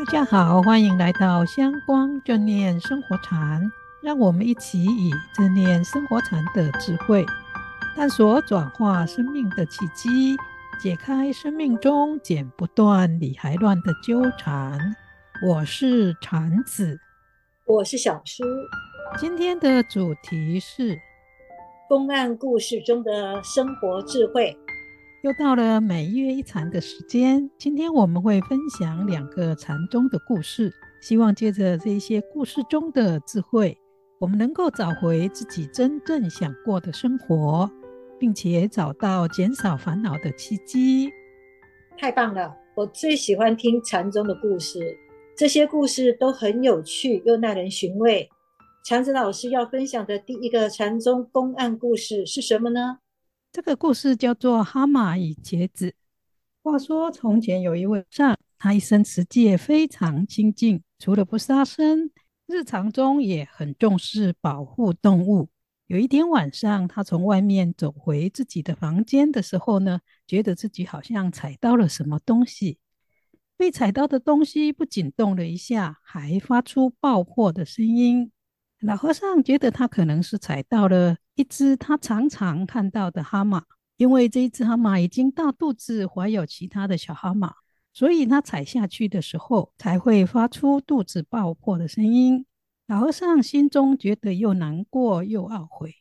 大家好，欢迎来到香光正念生活禅，让我们一起以正念生活禅的智慧，探索转化生命的契机，解开生命中剪不断理还乱的纠缠。我是禅子，我是小苏。今天的主题是公案故事中的生活智慧。又到了每月一禅的时间，今天我们会分享两个禅宗的故事，希望借着这些故事中的智慧，我们能够找回自己真正想过的生活，并且找到减少烦恼的契机。太棒了！我最喜欢听禅宗的故事，这些故事都很有趣又耐人寻味。禅子老师要分享的第一个禅宗公案故事是什么呢？这个故事叫做《蛤蟆与茄子》。话说从前有一位和尚，他一生持戒非常清净，除了不杀生，日常中也很重视保护动物。有一天晚上，他从外面走回自己的房间的时候呢，觉得自己好像踩到了什么东西。被踩到的东西不仅动了一下，还发出爆破的声音。老和尚觉得他可能是踩到了一只他常常看到的蛤蟆，因为这一只蛤蟆已经大肚子怀有其他的小蛤蟆，所以他踩下去的时候才会发出肚子爆破的声音。老和尚心中觉得又难过又懊悔，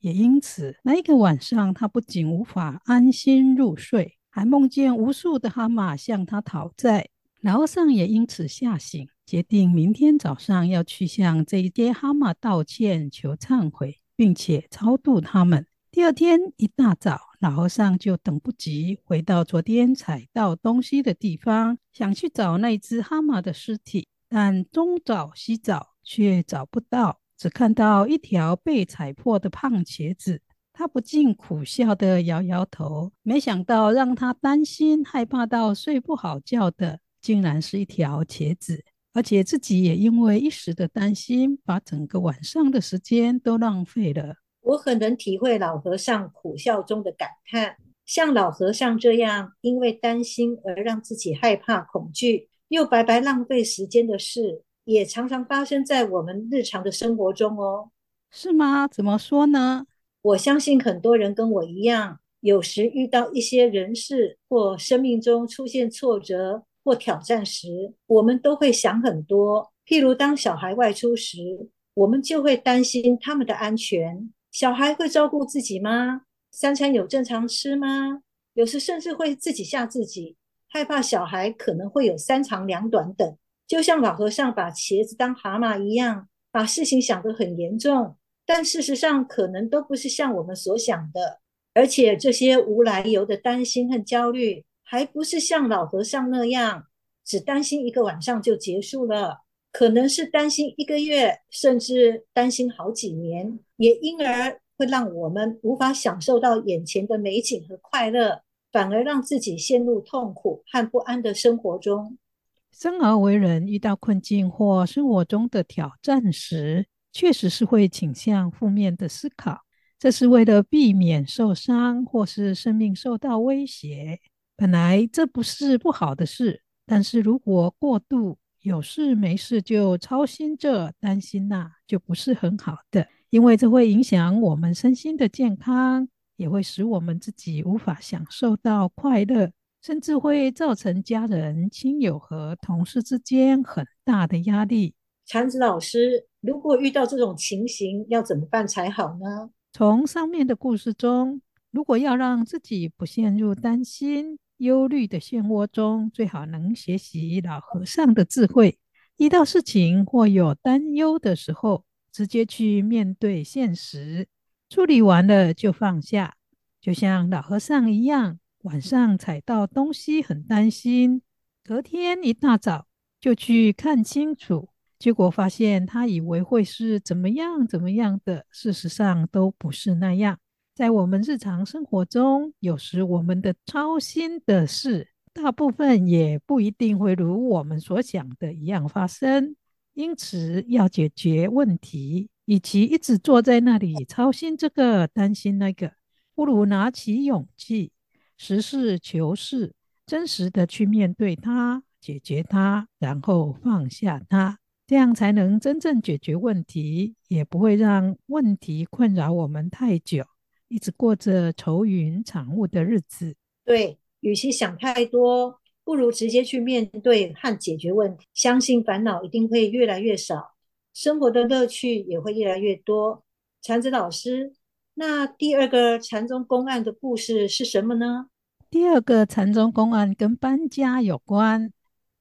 也因此那一个晚上，他不仅无法安心入睡，还梦见无数的蛤蟆向他讨债。老和尚也因此吓醒。决定明天早上要去向这一些蛤蟆道歉、求忏悔，并且超度他们。第二天一大早，老和尚就等不及回到昨天踩到东西的地方，想去找那只蛤蟆的尸体，但东找西找却找不到，只看到一条被踩破的胖茄子。他不禁苦笑地摇摇头，没想到让他担心、害怕到睡不好觉的，竟然是一条茄子。而且自己也因为一时的担心，把整个晚上的时间都浪费了。我很能体会老和尚苦笑中的感叹。像老和尚这样，因为担心而让自己害怕、恐惧，又白白浪费时间的事，也常常发生在我们日常的生活中哦。是吗？怎么说呢？我相信很多人跟我一样，有时遇到一些人事或生命中出现挫折。或挑战时，我们都会想很多。譬如，当小孩外出时，我们就会担心他们的安全。小孩会照顾自己吗？三餐有正常吃吗？有时甚至会自己吓自己，害怕小孩可能会有三长两短等。就像老和尚把茄子当蛤蟆一样，把事情想得很严重，但事实上可能都不是像我们所想的。而且这些无来由的担心和焦虑。还不是像老和尚那样，只担心一个晚上就结束了，可能是担心一个月，甚至担心好几年，也因而会让我们无法享受到眼前的美景和快乐，反而让自己陷入痛苦和不安的生活中。生而为人，遇到困境或生活中的挑战时，确实是会倾向负面的思考，这是为了避免受伤或是生命受到威胁。本来这不是不好的事，但是如果过度有事没事就操心这担心那，就不是很好的，因为这会影响我们身心的健康，也会使我们自己无法享受到快乐，甚至会造成家人、亲友和同事之间很大的压力。禅子老师，如果遇到这种情形，要怎么办才好呢？从上面的故事中，如果要让自己不陷入担心，忧虑的漩涡中，最好能学习老和尚的智慧。遇到事情或有担忧的时候，直接去面对现实，处理完了就放下。就像老和尚一样，晚上踩到东西很担心，隔天一大早就去看清楚，结果发现他以为会是怎么样怎么样的，事实上都不是那样。在我们日常生活中，有时我们的操心的事，大部分也不一定会如我们所想的一样发生。因此，要解决问题，与其一直坐在那里操心这个、担心那个，不如拿起勇气，实事求是，真实的去面对它，解决它，然后放下它，这样才能真正解决问题，也不会让问题困扰我们太久，一直过着愁云惨雾的日子。对，与其想太多，不如直接去面对和解决问题，相信烦恼一定会越来越少，生活的乐趣也会越来越多。禅子老师，那第二个禅宗公案的故事是什么呢？第二个禅宗公案跟搬家有关。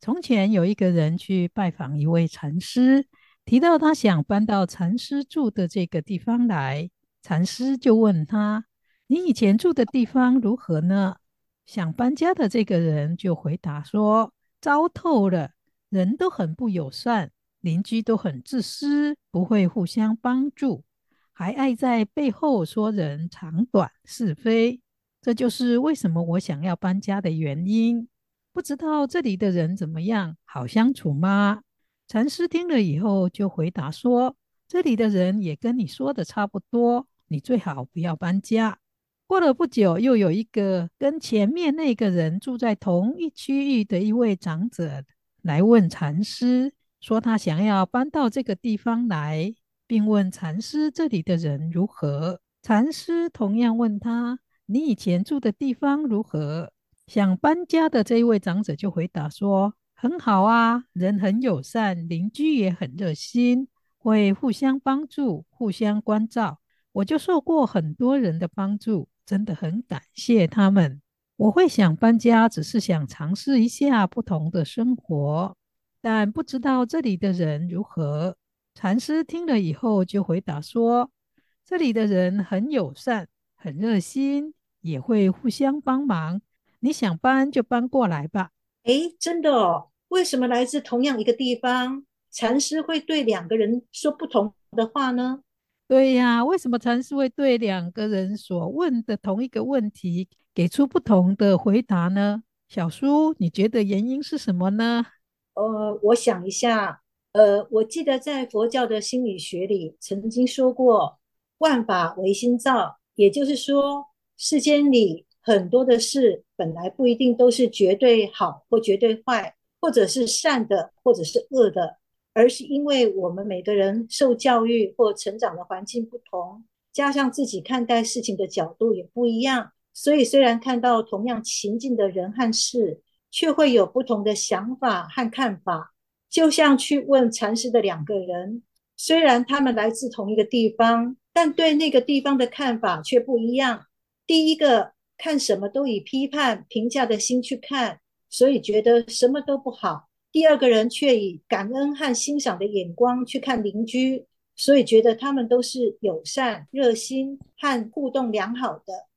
从前有一个人去拜访一位禅师，提到他想搬到禅师住的这个地方来，禅师就问他：“你以前住的地方如何呢？”想搬家的这个人就回答说：“糟透了，人都很不友善，邻居都很自私，不会互相帮助，还爱在背后说人长短是非。这就是为什么我想要搬家的原因。不知道这里的人怎么样，好相处吗？”禅师听了以后就回答说：“这里的人也跟你说的差不多，你最好不要搬家。”过了不久，又有一个跟前面那个人住在同一区域的一位长者来问禅师，说他想要搬到这个地方来，并问禅师这里的人如何。禅师同样问他：“你以前住的地方如何？”想搬家的这一位长者就回答说：“很好啊，人很友善，邻居也很热心，会互相帮助，互相关照。我就受过很多人的帮助。”真的很感谢他们。我会想搬家，只是想尝试一下不同的生活，但不知道这里的人如何。禅师听了以后就回答说：“这里的人很友善，很热心，也会互相帮忙。你想搬就搬过来吧。”诶，真的哦？为什么来自同样一个地方，禅师会对两个人说不同的话呢？对呀，为什么禅师会对两个人所问的同一个问题给出不同的回答呢？小苏，你觉得原因是什么呢？呃，我想一下，呃，我记得在佛教的心理学里曾经说过“万法唯心造”，也就是说，世间里很多的事本来不一定都是绝对好或绝对坏，或者是善的，或者是恶的。而是因为我们每个人受教育或成长的环境不同，加上自己看待事情的角度也不一样，所以虽然看到同样情境的人和事，却会有不同的想法和看法。就像去问禅师的两个人，虽然他们来自同一个地方，但对那个地方的看法却不一样。第一个看什么都以批判评价的心去看，所以觉得什么都不好。第二个人却以感恩和欣赏的眼光去看邻居，所以觉得他们都是友善、热心和互动良好的。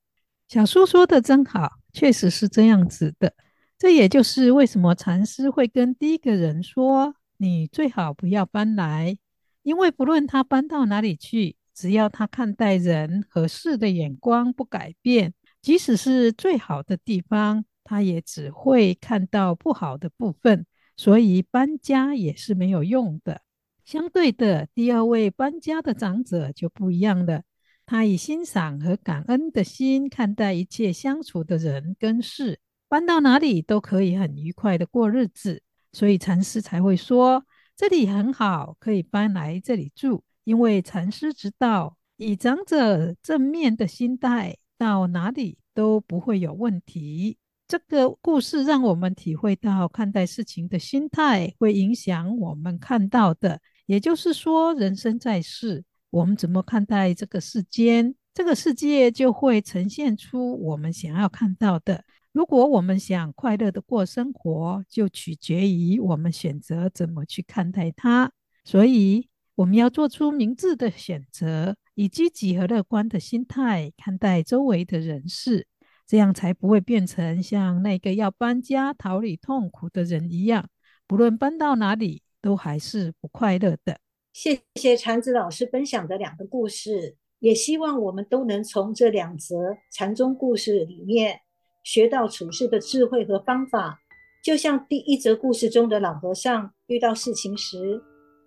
小叔说的真好，确实是这样子的。这也就是为什么禅师会跟第一个人说：“你最好不要搬来，因为不论他搬到哪里去，只要他看待人和事的眼光不改变，即使是最好的地方，他也只会看到不好的部分。”所以搬家也是没有用的。相对的，第二位搬家的长者就不一样了。他以欣赏和感恩的心看待一切相处的人跟事，搬到哪里都可以很愉快的过日子。所以禅师才会说这里很好，可以搬来这里住。因为禅师知道，以长者正面的心态，到哪里都不会有问题。这个故事让我们体会到，看待事情的心态会影响我们看到的。也就是说，人生在世，我们怎么看待这个世间，这个世界就会呈现出我们想要看到的。如果我们想快乐的过生活，就取决于我们选择怎么去看待它。所以，我们要做出明智的选择，以积极和乐观的心态看待周围的人事。这样才不会变成像那个要搬家逃离痛苦的人一样，不论搬到哪里都还是不快乐的。谢谢禅子老师分享的两个故事，也希望我们都能从这两则禅宗故事里面学到处事的智慧和方法。就像第一则故事中的老和尚遇到事情时，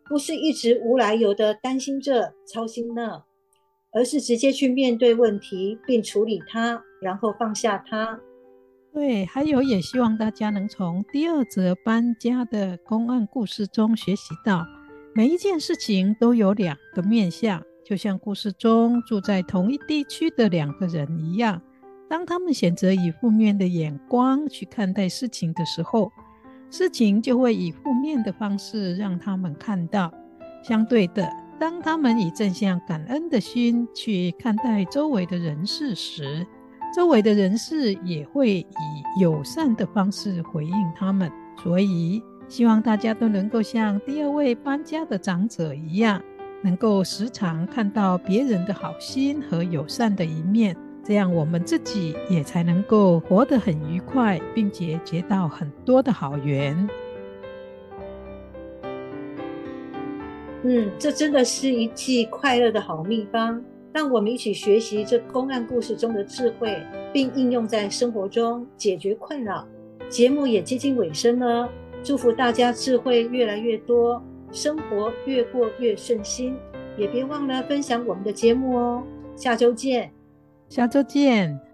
不是一直无来由的担心这操心那。而是直接去面对问题，并处理它，然后放下它。对，还有也希望大家能从第二则搬家的公案故事中学习到，每一件事情都有两个面向，就像故事中住在同一地区的两个人一样，当他们选择以负面的眼光去看待事情的时候，事情就会以负面的方式让他们看到。相对的，当他们以正向感恩的心去看待周围的人事时，周围的人士也会以友善的方式回应他们，所以希望大家都能够像第二位搬家的长者一样，能够时常看到别人的好心和友善的一面，这样我们自己也才能够活得很愉快，并且结到很多的好缘。嗯，这真的是一剂快乐的好秘方。让我们一起学习这公案故事中的智慧，并应用在生活中解决困扰。节目也接近尾声了，祝福大家智慧越来越多，生活越过越顺心。也别忘了分享我们的节目哦。下周见，下周见。